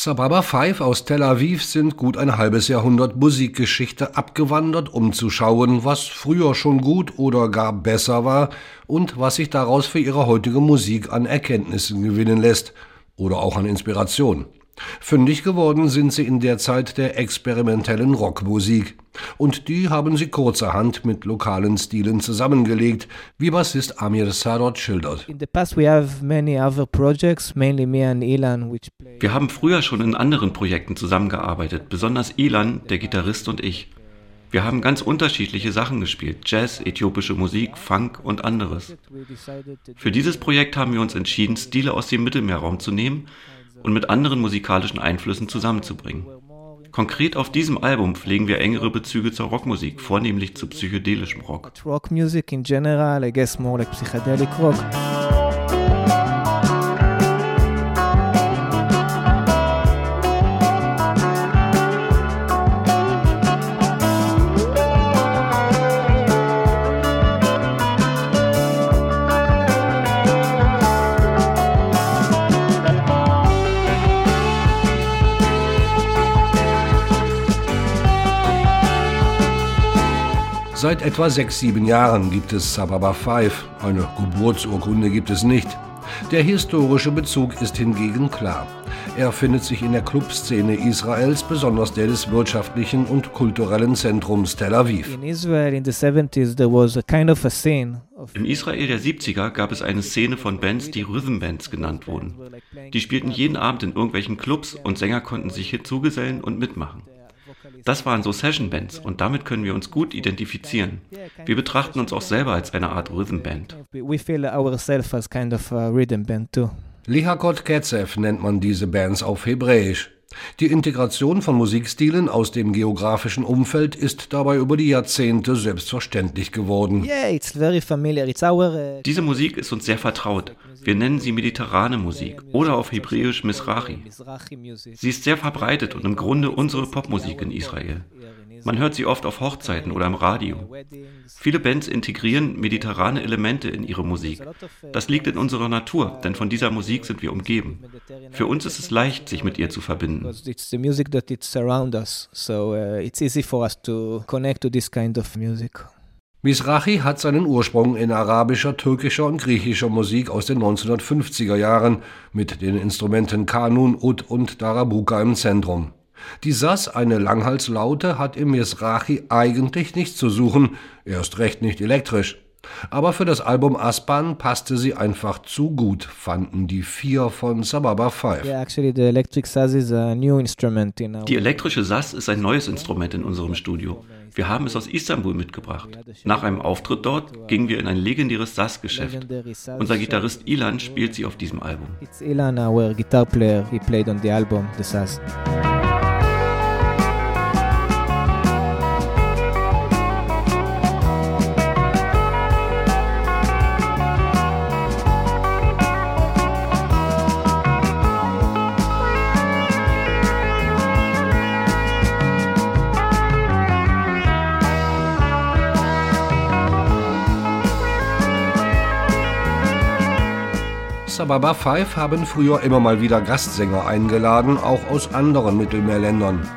Sababa Five aus Tel Aviv sind gut ein halbes Jahrhundert Musikgeschichte abgewandert, um zu schauen, was früher schon gut oder gar besser war und was sich daraus für ihre heutige Musik an Erkenntnissen gewinnen lässt oder auch an Inspiration. Fündig geworden sind sie in der Zeit der experimentellen Rockmusik. Und die haben sie kurzerhand mit lokalen Stilen zusammengelegt, wie Bassist Amir Sarot schildert. Wir haben früher schon in anderen Projekten zusammengearbeitet, besonders Ilan, der Gitarrist und ich. Wir haben ganz unterschiedliche Sachen gespielt, Jazz, äthiopische Musik, Funk und anderes. Für dieses Projekt haben wir uns entschieden, Stile aus dem Mittelmeerraum zu nehmen und mit anderen musikalischen Einflüssen zusammenzubringen. Konkret auf diesem Album pflegen wir engere Bezüge zur Rockmusik, vornehmlich zu psychedelischem Rock. Rock music in general, I guess more like psychedelic rock. Seit etwa sechs, sieben Jahren gibt es Sababa 5. Eine Geburtsurkunde gibt es nicht. Der historische Bezug ist hingegen klar. Er findet sich in der Clubszene Israels, besonders der des wirtschaftlichen und kulturellen Zentrums Tel Aviv. Im Israel der 70er gab es eine Szene von Bands, die Rhythm Bands genannt wurden. Die spielten jeden Abend in irgendwelchen Clubs und Sänger konnten sich hinzugesellen und mitmachen. Das waren so Session-Bands und damit können wir uns gut identifizieren. Wir betrachten uns auch selber als eine Art Rhythm-Band. Lihakot Ketzev nennt man diese Bands auf Hebräisch. Die Integration von Musikstilen aus dem geografischen Umfeld ist dabei über die Jahrzehnte selbstverständlich geworden. Uh, Diese Musik ist uns sehr vertraut. Wir nennen sie mediterrane Musik oder auf Hebräisch Misrachi. Sie ist sehr verbreitet und im Grunde unsere Popmusik in Israel. Man hört sie oft auf Hochzeiten oder im Radio. Viele Bands integrieren mediterrane Elemente in ihre Musik. Das liegt in unserer Natur, denn von dieser Musik sind wir umgeben. Für uns ist es leicht, sich mit ihr zu verbinden. Mizrahi hat seinen Ursprung in arabischer, türkischer und griechischer Musik aus den 1950er Jahren mit den Instrumenten Kanun, Ud und Darabuka im Zentrum. Die Sass, eine Langhalslaute, hat im Mizrahi eigentlich nichts zu suchen, erst recht nicht elektrisch. Aber für das Album Aspan passte sie einfach zu gut, fanden die vier von Sababa 5. Die elektrische Sass ist ein neues Instrument in unserem Studio. Wir haben es aus Istanbul mitgebracht. Nach einem Auftritt dort gingen wir in ein legendäres Sass-Geschäft. Unser Gitarrist Ilan spielt sie auf diesem Album. Ilan, our guitar player, he played on the album, the Sass. Sababa 5 haben früher immer mal wieder Gastsänger eingeladen, auch aus anderen Mittelmeerländern.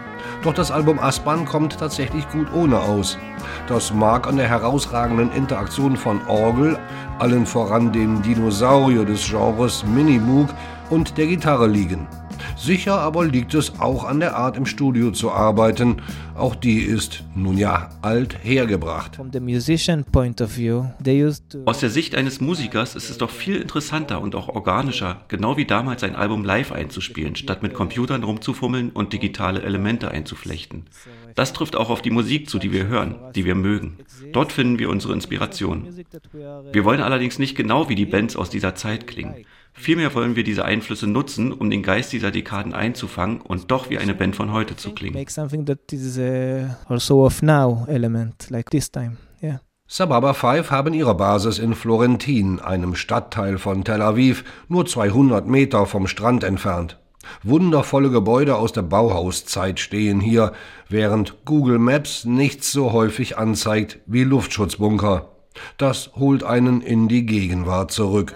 Doch das Album Aspan kommt tatsächlich gut ohne aus. Das mag an der herausragenden Interaktion von Orgel, allen voran dem Dinosaurier des Genres Minimoog und der Gitarre liegen. Sicher aber liegt es auch an der Art im Studio zu arbeiten. Auch die ist, nun ja, alt hergebracht. Aus der Sicht eines Musikers ist es doch viel interessanter und auch organischer, genau wie damals ein Album live einzuspielen, statt mit Computern rumzufummeln und digitale Elemente einzuflechten. Das trifft auch auf die Musik zu, die wir hören, die wir mögen. Dort finden wir unsere Inspiration. Wir wollen allerdings nicht genau wie die Bands aus dieser Zeit klingen. Vielmehr wollen wir diese Einflüsse nutzen, um den Geist dieser Dekaden einzufangen und doch wie eine Band von heute zu klingen. Sababa 5 haben ihre Basis in Florentin, einem Stadtteil von Tel Aviv, nur 200 Meter vom Strand entfernt. Wundervolle Gebäude aus der Bauhauszeit stehen hier, während Google Maps nichts so häufig anzeigt wie Luftschutzbunker. Das holt einen in die Gegenwart zurück.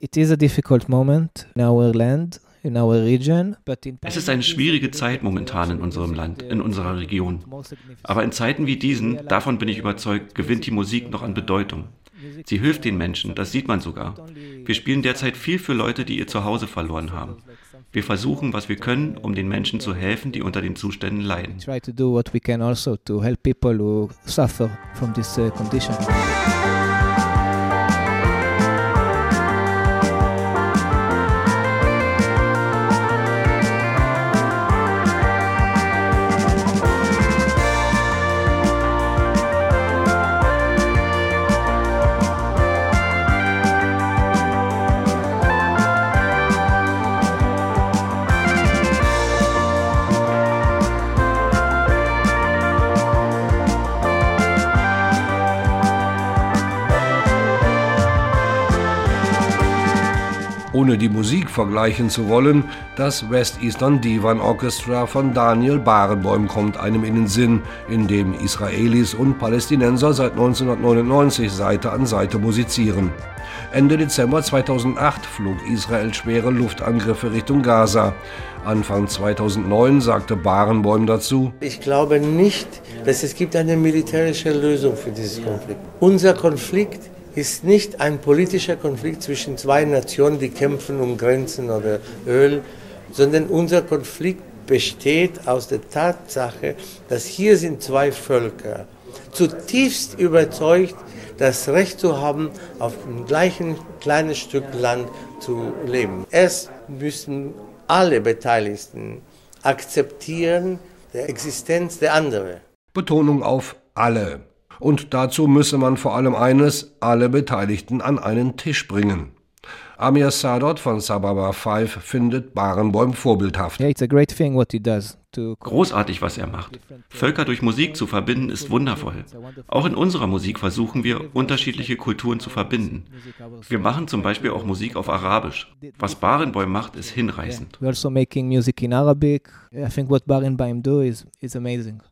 It is a difficult moment in our land Es ist eine schwierige Zeit momentan in unserem Land, in unserer Region. Aber in Zeiten wie diesen, davon bin ich überzeugt, gewinnt die Musik noch an Bedeutung. Sie hilft den Menschen, das sieht man sogar. Wir spielen derzeit viel für Leute, die ihr Zuhause verloren haben. Wir versuchen, was wir können, um den Menschen zu helfen, die unter den Zuständen leiden. Try to do what we can also to help people who suffer from this uh, condition. Die Musik vergleichen zu wollen, das West Eastern Divan Orchestra von Daniel Barenboim kommt einem in den Sinn, in dem Israelis und Palästinenser seit 1999 Seite an Seite musizieren. Ende Dezember 2008 flog Israel schwere Luftangriffe Richtung Gaza. Anfang 2009 sagte Barenboim dazu, Ich glaube nicht, dass es gibt eine militärische Lösung für dieses Konflikt. Unser Konflikt ist nicht ein politischer Konflikt zwischen zwei Nationen, die kämpfen um Grenzen oder Öl, sondern unser Konflikt besteht aus der Tatsache, dass hier sind zwei Völker, zutiefst überzeugt, das Recht zu haben, auf dem gleichen kleinen Stück Land zu leben. Es müssen alle Beteiligten akzeptieren der Existenz der anderen. Betonung auf alle. Und dazu müsse man vor allem eines, alle Beteiligten an einen Tisch bringen. Amir Sadot von Sababa 5 findet Barenboim vorbildhaft. Großartig, was er macht. Völker durch Musik zu verbinden, ist wundervoll. Auch in unserer Musik versuchen wir, unterschiedliche Kulturen zu verbinden. Wir machen zum Beispiel auch Musik auf Arabisch. Was Barenboim macht, ist hinreißend. We also making music in Arabic. I think what Barenboim do is, is amazing.